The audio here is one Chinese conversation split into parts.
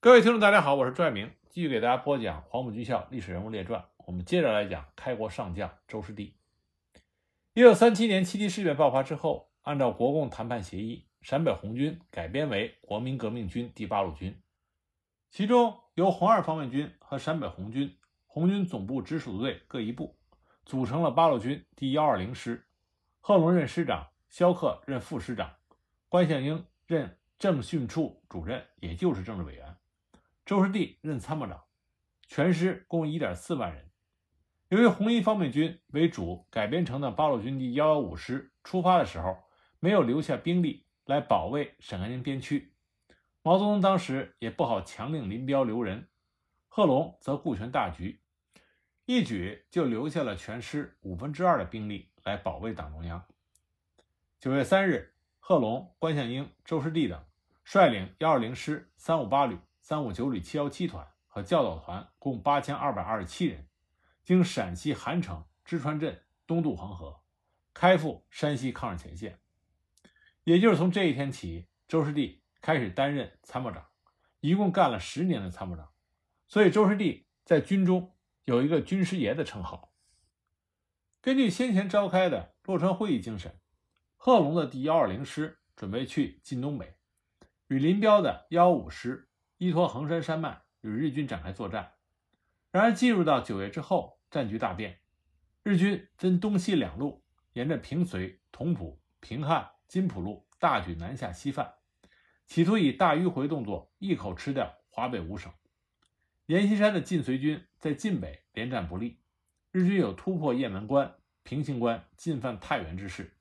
各位听众，大家好，我是朱爱明，继续给大家播讲《黄埔军校历史人物列传》。我们接着来讲开国上将周士第。一九三七年七七事变爆发之后，按照国共谈判协议，陕北红军改编为国民革命军第八路军，其中由红二方面军和陕北红军红军总部直属队各一部，组成了八路军第幺二零师。贺龙任师长，萧克任副师长，关向应任政训处主任，也就是政治委员。周士第任参谋长，全师共一点四万人。由于红一方面军为主改编成的八路军第幺幺五师出发的时候没有留下兵力来保卫陕甘宁边区，毛泽东当时也不好强令林彪留人，贺龙则顾全大局，一举就留下了全师五分之二的兵力来保卫党中央。九月三日，贺龙、关向应、周士第等率领幺二零师、三五八旅。三五九旅七幺七团和教导团共八千二百二十七人，经陕西韩城、芝川镇东渡黄河，开赴山西抗日前线。也就是从这一天起，周士第开始担任参谋长，一共干了十年的参谋长，所以周士第在军中有一个“军师爷”的称号。根据先前召开的洛川会议精神，贺龙的第幺二零师准备去晋东北，与林彪的幺五师。依托衡山山脉与日军展开作战，然而进入到九月之后，战局大变，日军分东西两路，沿着平绥、同蒲、平汉、津浦路大举南下西犯，企图以大迂回动作一口吃掉华北五省。阎锡山的晋绥军在晋北连战不利，日军有突破雁门关、平型关、进犯太原之势，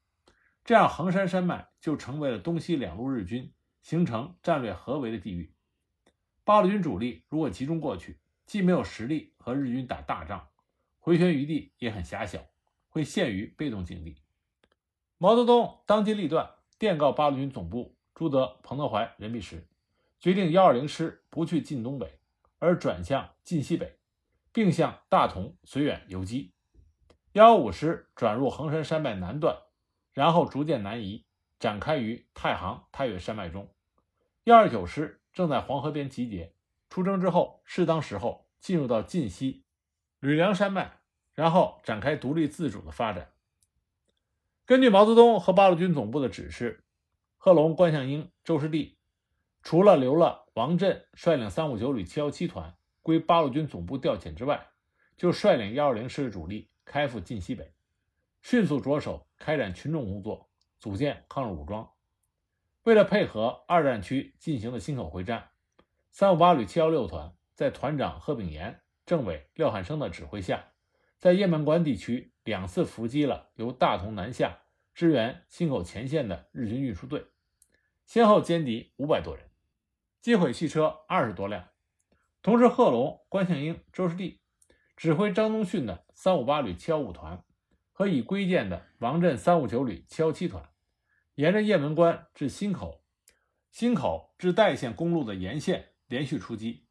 这样衡山山脉就成为了东西两路日军形成战略合围的地域。八路军主力如果集中过去，既没有实力和日军打大仗，回旋余地也很狭小，会陷于被动境地。毛泽东当机立断，电告八路军总部朱德、彭德怀、任弼时，决定幺二零师不去晋东北，而转向晋西北，并向大同、绥远游击；幺幺五师转入衡山山脉南段，然后逐渐南移，展开于太行、太岳山脉中；幺二九师。正在黄河边集结，出征之后，适当时候进入到晋西吕梁山脉，然后展开独立自主的发展。根据毛泽东和八路军总部的指示，贺龙、关向应、周士第除了留了王震率领三五九旅七幺七团归八路军总部调遣之外，就率领幺二零师的主力开赴晋西北，迅速着手开展群众工作，组建抗日武装。为了配合二战区进行的忻口会战，三五八旅七幺六团在团长贺炳炎、政委廖汉生的指挥下，在雁门关地区两次伏击了由大同南下支援忻口前线的日军运输队，先后歼敌五百多人，击毁汽车二十多辆。同时，贺龙、关向应、周士第指挥张宗逊的三五八旅七幺五团和已归建的王震三五九旅七幺七团。沿着雁门关至忻口、忻口至代县公路的沿线连续出击，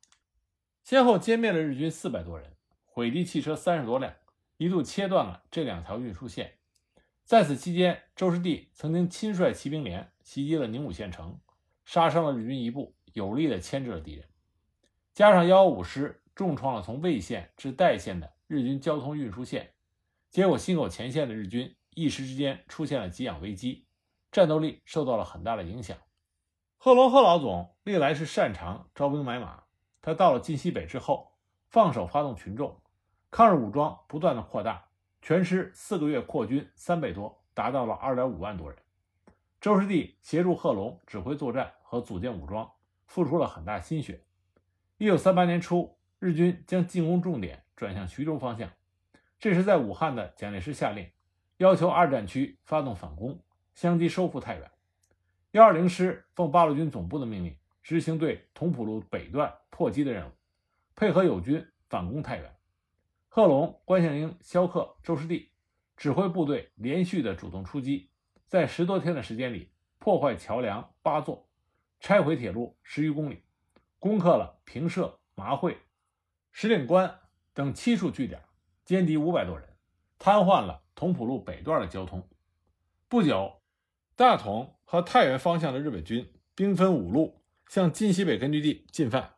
先后歼灭了日军四百多人，毁敌汽车三十多辆，一度切断了这两条运输线。在此期间，周士第曾经亲率骑兵连袭击了宁武县城，杀伤了日军一部，有力地牵制了敌人。加上幺五师重创了从魏县至代县的日军交通运输线，结果忻口前线的日军一时之间出现了给养危机。战斗力受到了很大的影响。贺龙贺老总历来是擅长招兵买马，他到了晋西北之后，放手发动群众，抗日武装不断的扩大，全师四个月扩军三倍多，达到了二点五万多人。周士第协助贺龙指挥作战和组建武装，付出了很大心血。一九三八年初，日军将进攻重点转向徐州方向，这时在武汉的蒋介石下令，要求二战区发动反攻。相继收复太原，幺二零师奉八路军总部的命令，执行对同蒲路北段破击的任务，配合友军反攻太原。贺龙、关向应、萧克、周士第指挥部队连续的主动出击，在十多天的时间里，破坏桥梁八座，拆毁铁路十余公里，攻克了平社、麻会、石岭关等七处据点，歼敌五百多人，瘫痪了同蒲路北段的交通。不久。大同和太原方向的日本军兵分五路向晋西北根据地进犯，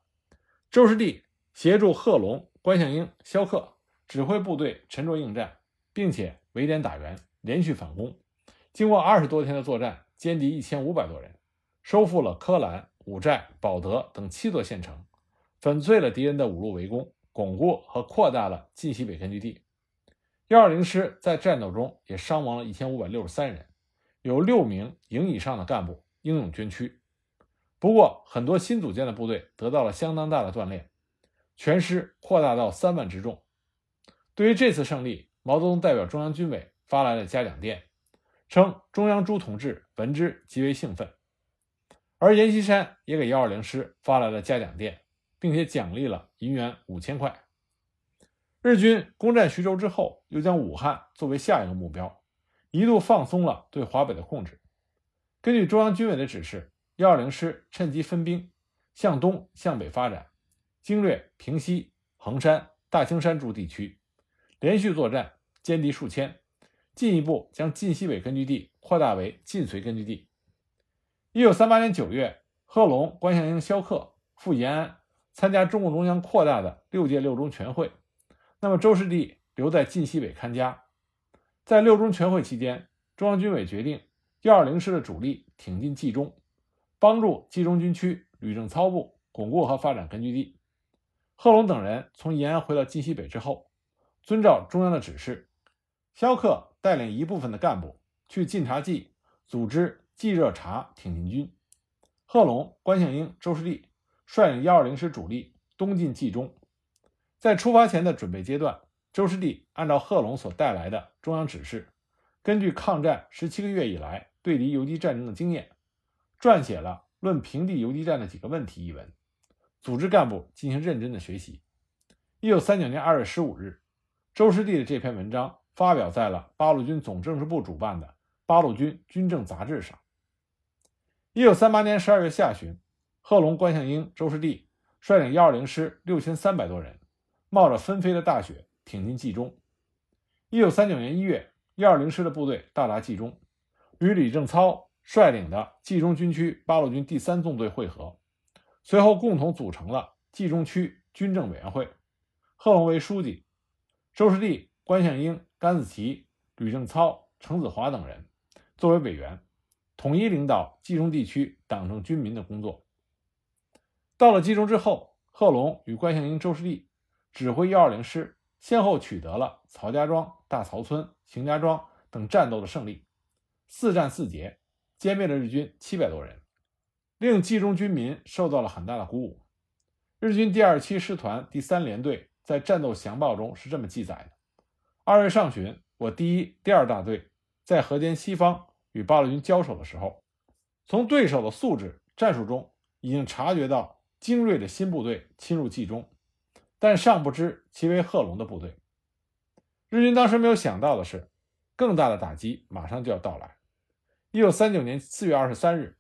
周士第协助贺龙、关向应、萧克指挥部队沉着应战，并且围点打援，连续反攻。经过二十多天的作战，歼敌一千五百多人，收复了柯兰、五寨、保德等七座县城，粉碎了敌人的五路围攻，巩固和扩大了晋西北根据地。幺二零师在战斗中也伤亡了一千五百六十三人，有六名营以上的干部英勇捐躯。不过，很多新组建的部队得到了相当大的锻炼，全师扩大到三万之众。对于这次胜利，毛泽东代表中央军委发来了嘉奖电，称中央朱同志闻之极为兴奋。而阎锡山也给幺二零师发来了嘉奖电，并且奖励了银元五千块。日军攻占徐州之后，又将武汉作为下一个目标，一度放松了对华北的控制。根据中央军委的指示。幺二零师趁机分兵，向东向北发展，经略平西、衡山、大青山诸地区，连续作战，歼敌数千，进一步将晋西北根据地扩大为晋绥根据地。一九三八年九月，贺龙、关向应、萧克赴延安参加中共中央扩大的六届六中全会，那么周士第留在晋西北看家。在六中全会期间，中央军委决定幺二零师的主力挺进冀中。帮助冀中军区旅政操部巩固和发展根据地。贺龙等人从延安回到晋西北之后，遵照中央的指示，萧克带领一部分的干部去晋察冀组织冀热察挺进军。贺龙、关向应、周士第率领幺二零师主力东进冀中。在出发前的准备阶段，周士第按照贺龙所带来的中央指示，根据抗战十七个月以来对敌游击战争的经验。撰写了《论平地游击战的几个问题》一文，组织干部进行认真的学习。一九三九年二月十五日，周师弟的这篇文章发表在了八路军总政治部主办的《八路军军政杂志》上。一九三八年十二月下旬，贺龙、关向应、周师弟率领幺二零师六千三百多人，冒着纷飞的大雪挺进冀中。一九三九年一月，幺二零师的部队到达冀中，与李正操。率领的冀中军区八路军第三纵队会合，随后共同组成了冀中区军政委员会，贺龙为书记，周士第、关向英、甘子奇、吕正操、程子华等人作为委员，统一领导冀中地区党政军民的工作。到了冀中之后，贺龙与关向应、周士第指挥幺二零师，先后取得了曹家庄、大曹村、邢家庄等战斗的胜利，四战四捷。歼灭了日军七百多人，令冀中军民受到了很大的鼓舞。日军第二七师团第三联队在战斗详报中是这么记载的：二月上旬，我第一、第二大队在河间西方与八路军交手的时候，从对手的素质、战术中已经察觉到精锐的新部队侵入冀中，但尚不知其为贺龙的部队。日军当时没有想到的是，更大的打击马上就要到来。一九三九年四月二十三日，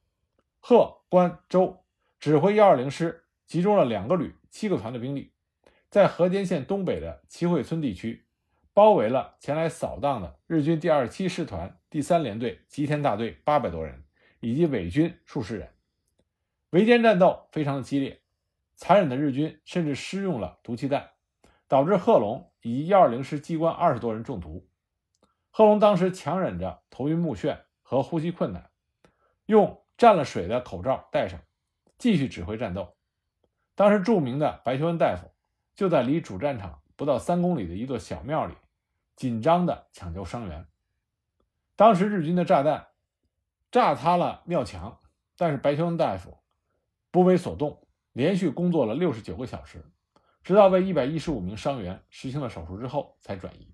贺、关、周指挥幺二零师集中了两个旅、七个团的兵力，在河间县东北的齐会村地区，包围了前来扫荡的日军第二十七师团第三联队吉田大队八百多人以及伪军数十人。围歼战斗非常的激烈，残忍的日军甚至施用了毒气弹，导致贺龙以及幺二零师机关二十多人中毒。贺龙当时强忍着头晕目眩。和呼吸困难，用蘸了水的口罩戴上，继续指挥战斗。当时著名的白求恩大夫就在离主战场不到三公里的一座小庙里，紧张地抢救伤员。当时日军的炸弹炸塌了庙墙，但是白求恩大夫不为所动，连续工作了六十九个小时，直到为一百一十五名伤员实行了手术之后才转移。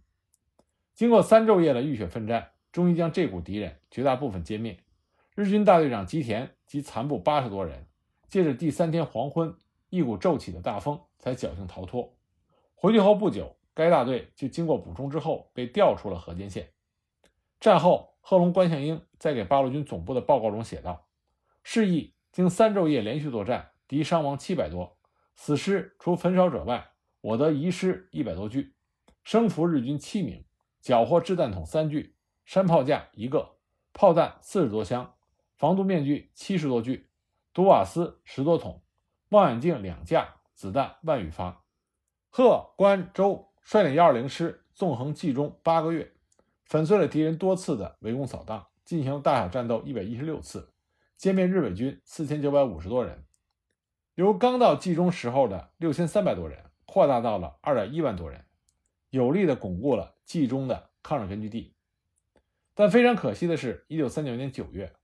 经过三昼夜的浴血奋战。终于将这股敌人绝大部分歼灭。日军大队长吉田及残部八十多人，借着第三天黄昏一股骤起的大风，才侥幸逃脱。回去后不久，该大队就经过补充之后被调出了河间县。战后，贺龙、关向应在给八路军总部的报告中写道：“示意经三昼夜连续作战，敌伤亡七百多，死尸除焚烧者外，我得遗失一百多具，生俘日军七名，缴获掷弹筒三具。”山炮架一个，炮弹四十多箱，防毒面具七十多具，毒瓦斯十多桶，望远镜两架，子弹万余发。贺、关、周率领幺二零师纵横冀中八个月，粉碎了敌人多次的围攻扫荡，进行大小战斗一百一十六次，歼灭日伪军四千九百五十多人，由刚到冀中时候的六千三百多人扩大到了二点一万多人，有力的巩固了冀中的抗日根据地。但非常可惜的是，一九三九年九月，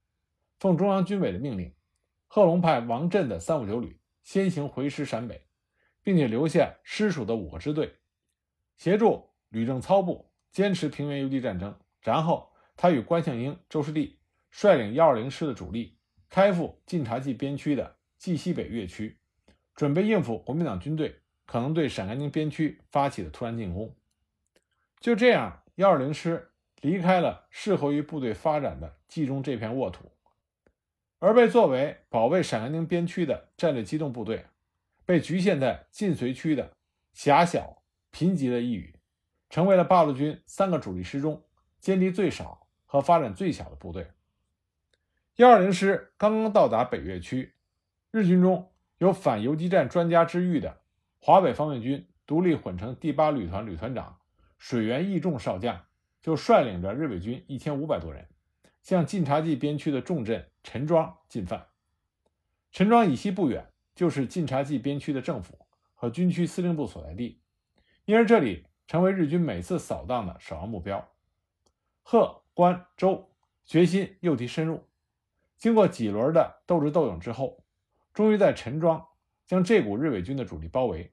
奉中央军委的命令，贺龙派王震的三五九旅先行回师陕北，并且留下师属的五个支队，协助吕正操部坚持平原游击战争。然后，他与关向英、周士第率领幺二零师的主力，开赴晋察冀边区的冀西北越区，准备应付国民党军队可能对陕甘宁边区发起的突然进攻。就这样，幺二零师。离开了适合于部队发展的冀中这片沃土，而被作为保卫陕甘宁边区的战略机动部队，被局限在晋绥区的狭小贫瘠的一隅，成为了八路军三个主力师中歼敌最少和发展最小的部队。幺二零师刚刚到达北岳区，日军中有反游击战专家之誉的华北方面军独立混成第八旅团旅团长水原义重少将。就率领着日伪军一千五百多人，向晋察冀边区的重镇陈庄进犯。陈庄以西不远就是晋察冀边区的政府和军区司令部所在地，因而这里成为日军每次扫荡的首要目标。贺、关、周决心诱敌深入，经过几轮的斗智斗勇之后，终于在陈庄将这股日伪军的主力包围。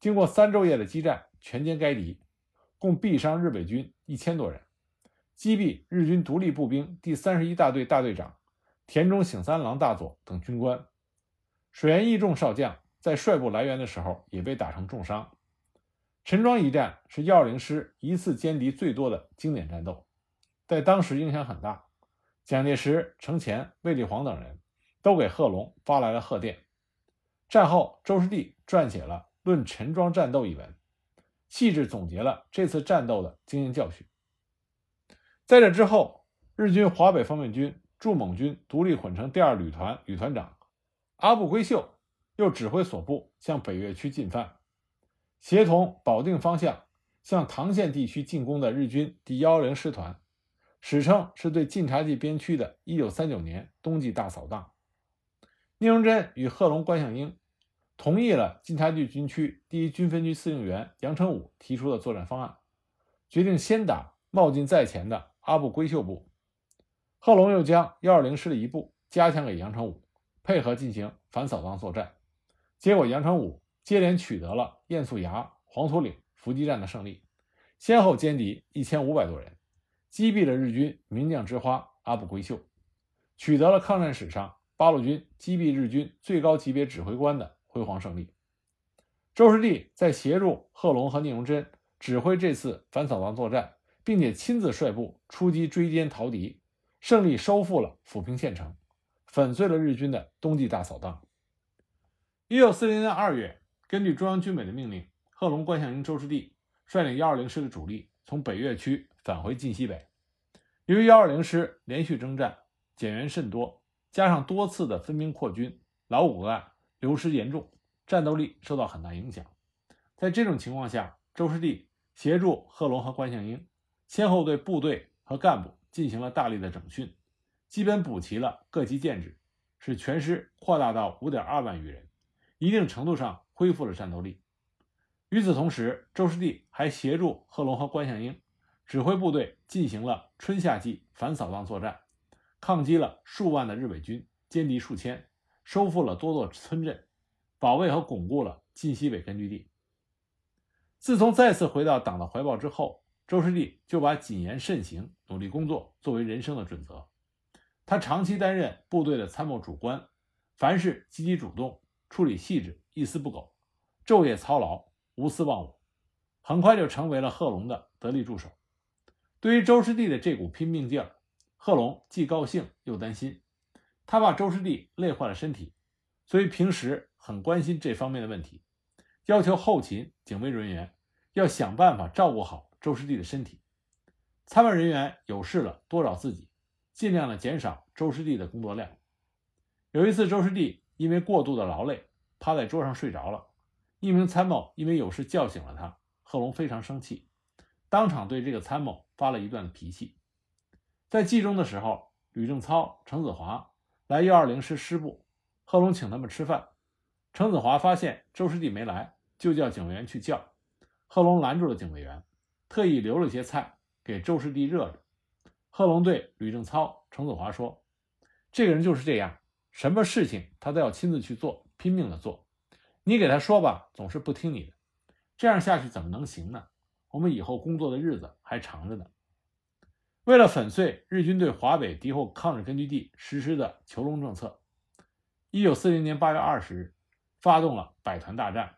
经过三昼夜的激战，全歼该敌。共毙伤日伪军一千多人，击毙日军独立步兵第三十一大队大队长田中省三郎大佐等军官。水原义重少将在率部来援的时候也被打成重伤。陈庄一战是幺二零师一次歼敌最多的经典战斗，在当时影响很大。蒋介石、程潜、卫立煌等人都给贺龙发来了贺电。战后，周士第撰写了《论陈庄战斗》一文。细致总结了这次战斗的经验教训。在这之后，日军华北方面军驻蒙军独立混成第二旅团旅团长阿部圭秀又指挥所部向北越区进犯，协同保定方向向唐县地区进攻的日军第幺零师团，史称是对晋察冀边区的1939年冬季大扫荡。聂荣臻与贺龙、关向英。同意了晋察冀军区第一军分区司令员杨成武提出的作战方案，决定先打冒进在前的阿部圭秀部。贺龙又将幺二零师的一部加强给杨成武，配合进行反扫荡作战。结果，杨成武接连取得了堰促崖、黄土岭伏击战的胜利，先后歼敌一千五百多人，击毙了日军名将之花阿部圭秀，取得了抗战史上八路军击毙日军最高级别指挥官的。辉煌胜利。周士第在协助贺龙和聂荣臻指挥这次反扫荡作战，并且亲自率部出击追歼逃敌，胜利收复了抚平县城，粉碎了日军的冬季大扫荡。一九四零年二月，根据中央军委的命令，贺龙、关向英、周士第率领幺二零师的主力从北岳区返回晋西北。由于幺二零师连续征战，减员甚多，加上多次的分兵扩军，老骨干。流失严重，战斗力受到很大影响。在这种情况下，周士第协助贺龙和关向英，先后对部队和干部进行了大力的整训，基本补齐了各级建制，使全师扩大到五点二万余人，一定程度上恢复了战斗力。与此同时，周士第还协助贺龙和关向英指挥部队进行了春夏季反扫荡作战，抗击了数万的日伪军，歼敌数千。收复了多座村镇，保卫和巩固了晋西北根据地。自从再次回到党的怀抱之后，周士第就把谨言慎行、努力工作作为人生的准则。他长期担任部队的参谋主官，凡事积极主动，处理细致，一丝不苟，昼夜操劳，无私忘我，很快就成为了贺龙的得力助手。对于周士第的这股拼命劲儿，贺龙既高兴又担心。他怕周师弟累坏了身体，所以平时很关心这方面的问题，要求后勤、警卫人员要想办法照顾好周师弟的身体。参谋人员有事了多找自己，尽量的减少周师弟的工作量。有一次，周师弟因为过度的劳累，趴在桌上睡着了，一名参谋因为有事叫醒了他，贺龙非常生气，当场对这个参谋发了一段脾气。在冀中的时候，吕正操、程子华来幺二零师师部，贺龙请他们吃饭。程子华发现周师弟没来，就叫警卫员去叫。贺龙拦住了警卫员，特意留了些菜给周师弟热着。贺龙对吕正操、程子华说：“这个人就是这样，什么事情他都要亲自去做，拼命的做。你给他说吧，总是不听你的。这样下去怎么能行呢？我们以后工作的日子还长着呢。”为了粉碎日军对华北敌后抗日根据地实施的“囚笼”政策，一九四零年八月二十日。发动了百团大战，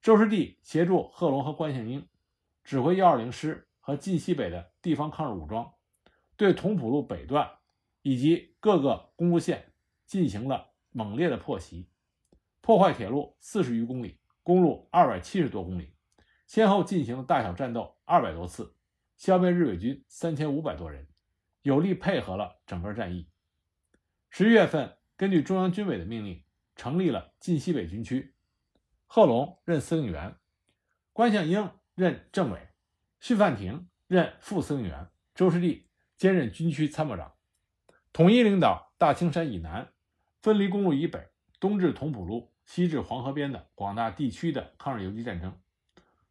周师弟协助贺龙和关向英，指挥幺二零师和晋西北的地方抗日武装，对同蒲路北段以及各个公路线进行了猛烈的破袭，破坏铁路四十余公里，公路二百七十多公里，先后进行了大小战斗二百多次，消灭日伪军三千五百多人，有力配合了整个战役。十一月份，根据中央军委的命令。成立了晋西北军区，贺龙任司令员，关向英任政委，徐范亭任副司令员，周士第兼任军区参谋长，统一领导大青山以南、分离公路以北、东至同蒲路、西至黄河边的广大地区的抗日游击战争。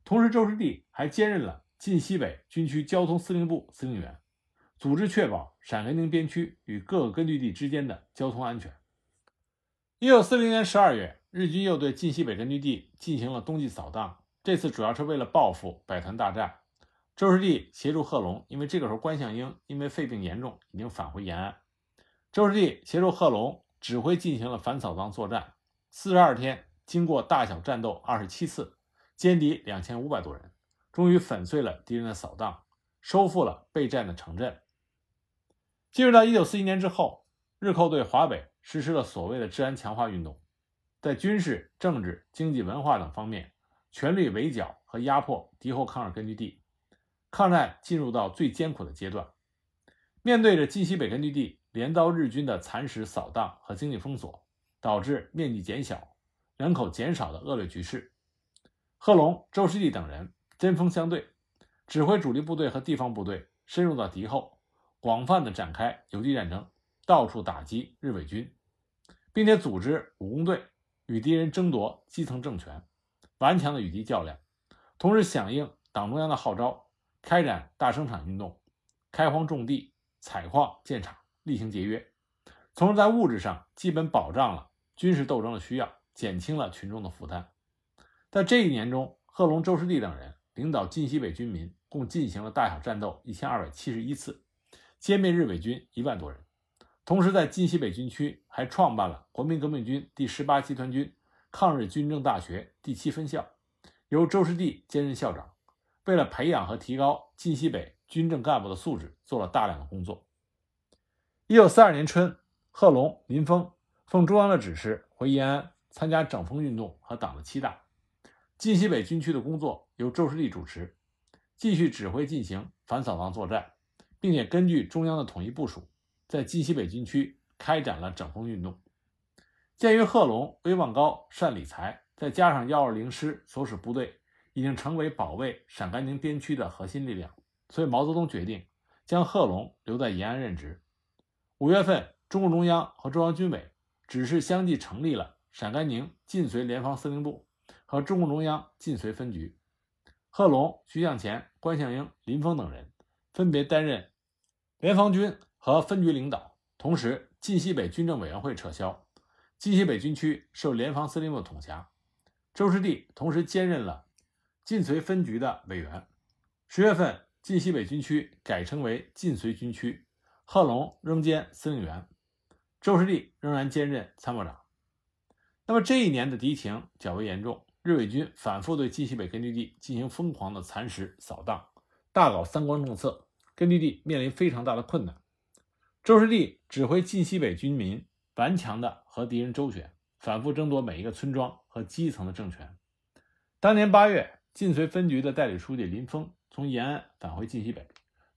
同时，周士第还兼任了晋西北军区交通司令部司令员，组织确保陕甘宁边区与各个根据地之间的交通安全。一九四零年十二月，日军又对晋西北根据地进行了冬季扫荡。这次主要是为了报复百团大战。周士第协助贺龙，因为这个时候关向英因为肺病严重，已经返回延安。周士第协助贺龙指挥进行了反扫荡作战。四十二天，经过大小战斗二十七次，歼敌两千五百多人，终于粉碎了敌人的扫荡，收复了备战的城镇。进入到一九四一年之后，日寇对华北。实施了所谓的治安强化运动，在军事、政治、经济、文化等方面全力围剿和压迫敌后抗日根据地，抗战进入到最艰苦的阶段。面对着晋西北根据地连遭日军的蚕食、扫荡和经济封锁，导致面积减小、人口减少的恶劣局势，贺龙、周师第等人针锋相对，指挥主力部队和地方部队深入到敌后，广泛的展开游击战争，到处打击日伪军。并且组织武工队与敌人争夺基层政权，顽强的与敌较量，同时响应党中央的号召，开展大生产运动，开荒种地、采矿建厂，厉行节约，从而在物质上基本保障了军事斗争的需要，减轻了群众的负担。在这一年中，贺龙、周师第等人领导晋西北军民共进行了大小战斗一千二百七十一次，歼灭日伪军一万多人。同时，在晋西北军区还创办了国民革命军第十八集团军抗日军政大学第七分校，由周师第兼任校长。为了培养和提高晋西北军政干部的素质，做了大量的工作。一九四二年春，贺龙、林峰奉中央的指示回延安参加整风运动和党的七大。晋西北军区的工作由周士第主持，继续指挥进行反扫荡作战，并且根据中央的统一部署。在晋西北军区开展了整风运动。鉴于贺龙威望高、善理财，再加上幺二零师所属部队已经成为保卫陕甘宁边区的核心力量，所以毛泽东决定将贺龙留在延安任职。五月份，中共中央和中央军委指示相继成立了陕甘宁晋绥联防司令部和中共中央晋绥分局。贺龙、徐向前、关向英、林峰等人分别担任联防军。和分局领导，同时晋西北军政委员会撤销，晋西北军区受联防司令部统辖。周师第同时兼任了晋绥分局的委员。十月份，晋西北军区改称为晋绥军区，贺龙仍兼司令员，周师第仍然兼任参谋长。那么这一年的敌情较为严重，日伪军反复对晋西北根据地进行疯狂的蚕食、扫荡，大搞三光政策，根据地面临非常大的困难。周士第指挥晋西北军民顽强地和敌人周旋，反复争夺每一个村庄和基层的政权。当年八月，晋绥分局的代理书记林峰从延安返回晋西北，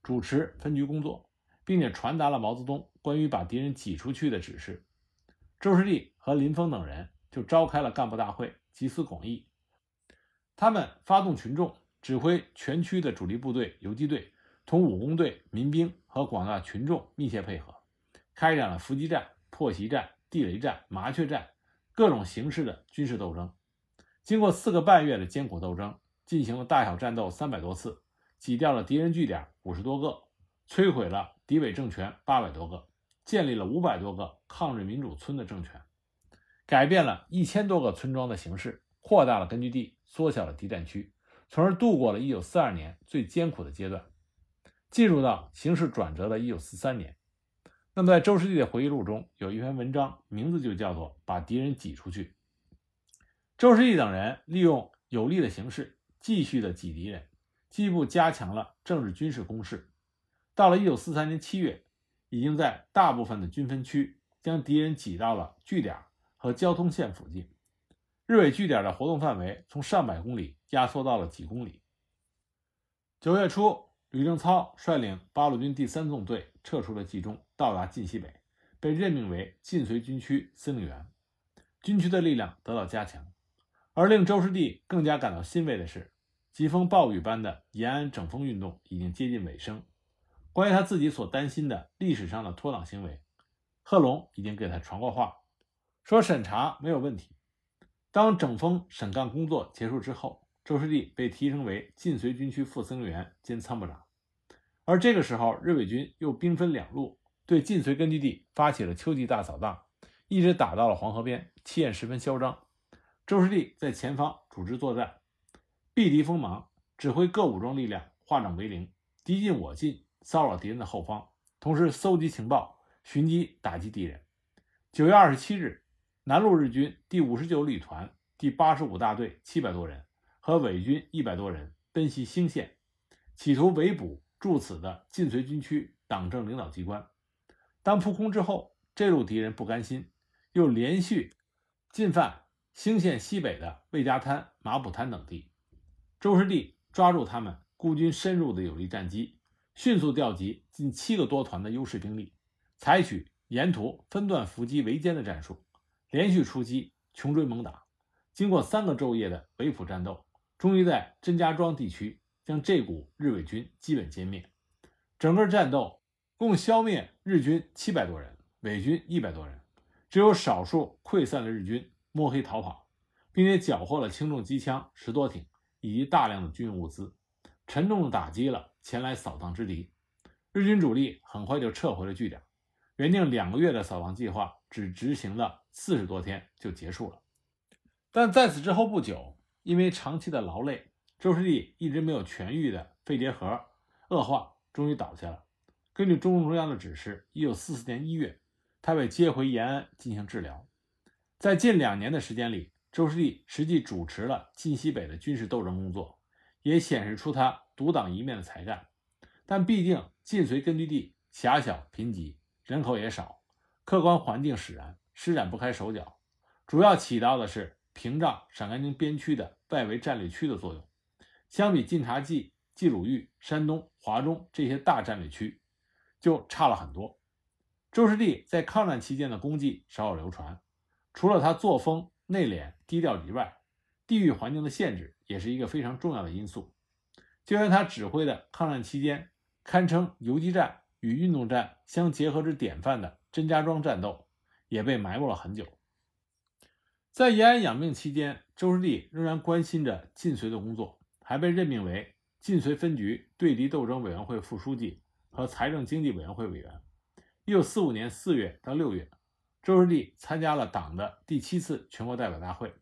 主持分局工作，并且传达了毛泽东关于把敌人挤出去的指示。周士第和林峰等人就召开了干部大会，集思广益，他们发动群众，指挥全区的主力部队游击队，同武工队、民兵和广大群众密切配合，开展了伏击战、破袭战、地雷战、麻雀战各种形式的军事斗争。经过四个半月的艰苦斗争，进行了大小战斗三百多次，挤掉了敌人据点五十多个，摧毁了敌伪政权八百多个，建立了五百多个抗日民主村的政权，改变了一千多个村庄的形式，扩大了根据地，缩小了敌占区，从而度过了1942年最艰苦的阶段，进入到形势转折的1943年。那么，在周士第的回忆录中有一篇文章，名字就叫做《把敌人挤出去》。周士第等人利用有利的形势，继续的挤敌人，进一步加强了政治军事攻势。到了1943年7月，已经在大部分的军分区将敌人挤到了据点和交通线附近。日伪据点的活动范围从上百公里压缩到了几公里。九月初，吕正操率领八路军第三纵队撤出了冀中，到达晋西北，被任命为晋绥军区司令员，军区的力量得到加强。而令周士第更加感到欣慰的是，疾风暴雨般的延安整风运动已经接近尾声。关于他自己所担心的历史上的脱党行为，贺龙已经给他传过话，说审查没有问题。当整风审干工作结束之后，周士第被提升为晋绥军区副司令员兼参谋长。而这个时候，日伪军又兵分两路，对晋绥根据地发起了秋季大扫荡，一直打到了黄河边，气焰十分嚣张。周士第在前方组织作战，避敌锋芒，指挥各武装力量化整为零，敌进我进，骚扰敌人的后方，同时搜集情报，寻机打击敌人。九月二十七日，南路日军第五十九旅团第八十五大队七百多人和伪军一百多人奔袭兴县，企图围捕驻此的晋绥军区党政领导机关。当扑空之后，这路敌人不甘心，又连续进犯。兴县西北的魏家滩、马浦滩等地，周士第抓住他们孤军深入的有利战机，迅速调集近七个多团的优势兵力，采取沿途分段伏击围歼的战术，连续出击，穷追猛打。经过三个昼夜的围捕战斗，终于在甄家庄地区将这股日伪军基本歼灭。整个战斗共消灭日军七百多人，伪军一百多人，只有少数溃散的日军。摸黑逃跑，并且缴获了轻重机枪十多挺以及大量的军用物资，沉重的打击了前来扫荡之敌。日军主力很快就撤回了据点，原定两个月的扫荡计划只执行了四十多天就结束了。但在此之后不久，因为长期的劳累，周士第一直没有痊愈的肺结核恶化，终于倒下了。根据中共中央的指示，一九四四年一月，他被接回延安进行治疗。在近两年的时间里，周士第实际主持了晋西北的军事斗争工作，也显示出他独当一面的才干。但毕竟晋绥根据地狭小贫瘠，人口也少，客观环境使然，施展不开手脚，主要起到的是屏障陕甘宁边区的外围战略区的作用。相比晋察冀、冀鲁豫、山东、华中这些大战略区，就差了很多。周士第在抗战期间的功绩少有流传。除了他作风内敛低调以外，地域环境的限制也是一个非常重要的因素。就连他指挥的抗战期间堪称游击战与运动战相结合之典范的甄家庄战斗，也被埋没了很久。在延安养病期间，周士第仍然关心着晋绥的工作，还被任命为晋绥分局对敌斗争委员会副书记和财政经济委员会委员。一九四五年四月到六月。周士第参加了党的第七次全国代表大会，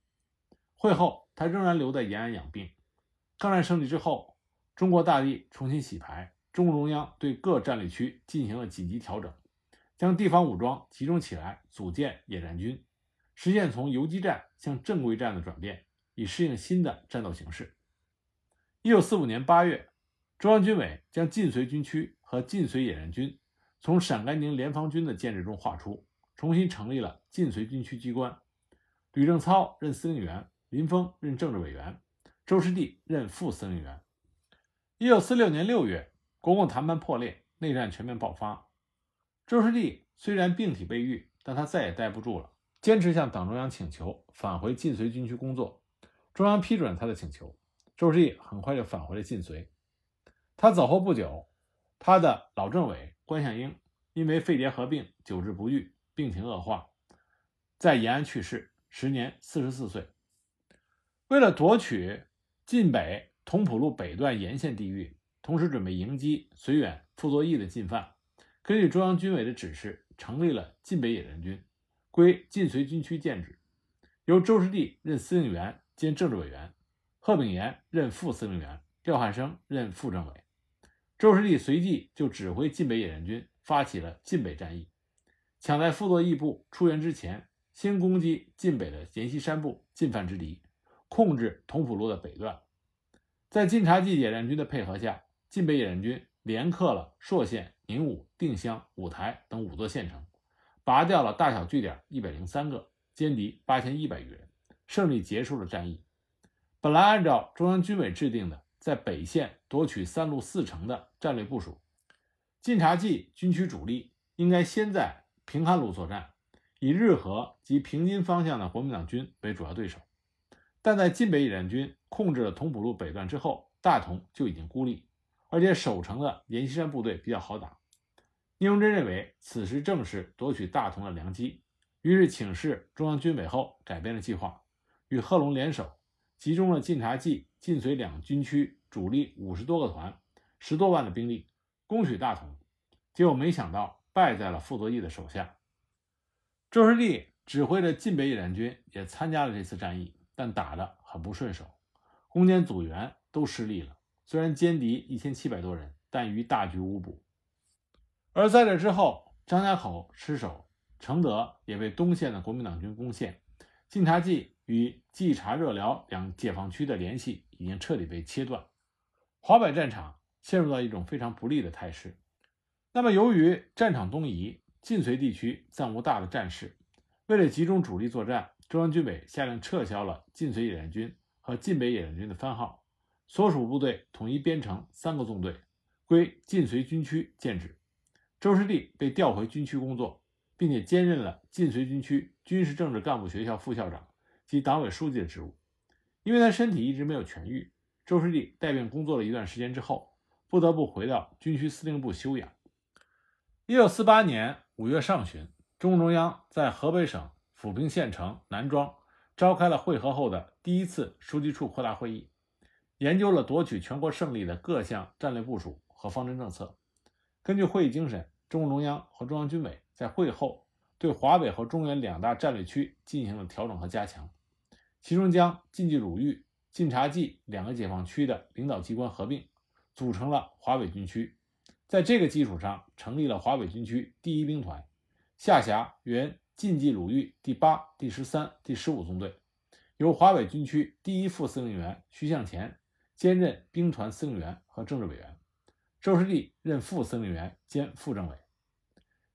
会后他仍然留在延安养病。抗战胜利之后，中国大地重新洗牌，中共中央对各战略区进行了紧急调整，将地方武装集中起来，组建野战军，实现从游击战向正规战的转变，以适应新的战斗形势。一九四五年八月，中央军委将晋绥军区和晋绥野战军从陕甘宁联防军的建制中划出。重新成立了晋绥军区机关，吕正操任司令员，林峰任政治委员，周士第任副司令员。一九四六年六月，国共谈判破裂，内战全面爆发。周士第虽然病体未愈，但他再也待不住了，坚持向党中央请求返回晋绥军区工作。中央批准了他的请求，周师弟很快就返回了晋绥。他走后不久，他的老政委关向应因为肺结核病久治不愈，病情恶化，在延安去世，时年四十四岁。为了夺取晋北同蒲路北段沿线地域，同时准备迎击绥远傅作义的进犯，根据中央军委的指示，成立了晋北野战军，归晋绥军区建制，由周师弟任司令员兼政治委员，贺炳炎任副司令员，廖汉生任副政委。周师弟随即就指挥晋北野战军发起了晋北战役，抢在傅作义部出援之前，先攻击晋北的阎锡山部进犯之敌，控制同蒲路的北段。在晋察冀野战军的配合下，晋北野战军连克了朔县、宁武、定襄、五台等五座县城，拔掉了大小据点一百零三个，歼敌八千一百余人，胜利结束了战役。本来按照中央军委制定的，在北线夺取三路四城的战略部署，晋察冀军区主力应该先在平汉路作战，以日和及平津方向的国民党军为主要对手。但在晋北野战军控制了同蒲路北段之后，大同就已经孤立，而且守城的阎锡山部队比较好打。聂荣臻认为此时正是夺取大同的良机，于是请示中央军委后改变了计划，与贺龙联手，集中了晋察冀、晋绥两军区主力五十多个团、十多万的兵力，攻取大同。结果没想到败在了傅作义的手下。周师弟指挥的晋北野战军也参加了这次战役。但打得很不顺手，攻坚组员都失利了。虽然歼敌一千七百多人，但于大局无补。而在这之后，张家口失守，承德也被东线的国民党军攻陷，晋察冀与冀察热辽两解放区的联系已经彻底被切断，华北战场陷入到一种非常不利的态势。那么，由于战场东移，晋绥地区暂无大的战事，为了集中主力作战。中央军委下令撤销了晋绥野战军和晋北野战军的番号，所属部队统一编成三个纵队，归晋绥军区建制。周师弟被调回军区工作，并且兼任了晋绥军区军事政治干部学校副校长及党委书记的职务。因为他身体一直没有痊愈，周师弟带病工作了一段时间之后，不得不回到军区司令部休养。一九四八年五月上旬，中共中央在河北省。抚平县城南庄召开了会合后的第一次书记处扩大会议，研究了夺取全国胜利的各项战略部署和方针政策。根据会议精神，中共中央和中央军委在会后对华北和中原两大战略区进行了调整和加强，其中将晋冀鲁豫、晋察冀两个解放区的领导机关合并，组成了华北军区。在这个基础上，成立了华北军区第一兵团，下辖原。晋冀鲁豫第八、第十三、第十五纵队，由华北军区第一副司令员徐向前兼任兵团司令员和政治委员，周师弟任副司令员兼副政委。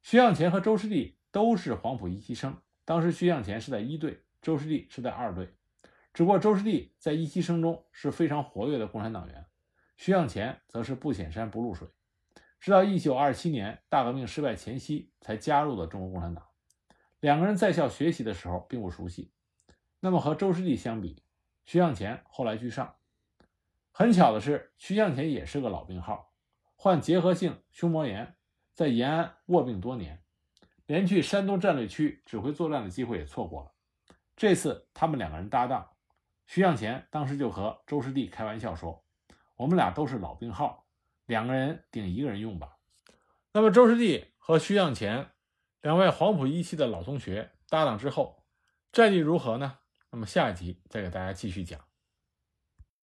徐向前和周师弟都是黄埔一期生，当时徐向前是在一队，周师弟是在二队。只不过周师弟在一期生中是非常活跃的共产党员，徐向前则是不显山不露水，直到一九二七年大革命失败前夕才加入了中国共产党。两个人在校学习的时候并不熟悉，那么和周师弟相比，徐向前后来居上。很巧的是，徐向前也是个老病号，患结核性胸膜炎，在延安卧病多年，连去山东战略区指挥作战的机会也错过了。这次他们两个人搭档，徐向前当时就和周师弟开玩笑说：“我们俩都是老病号，两个人顶一个人用吧。”那么周师弟和徐向前。两位黄埔一期的老同学搭档之后，战绩如何呢？那么下一集再给大家继续讲。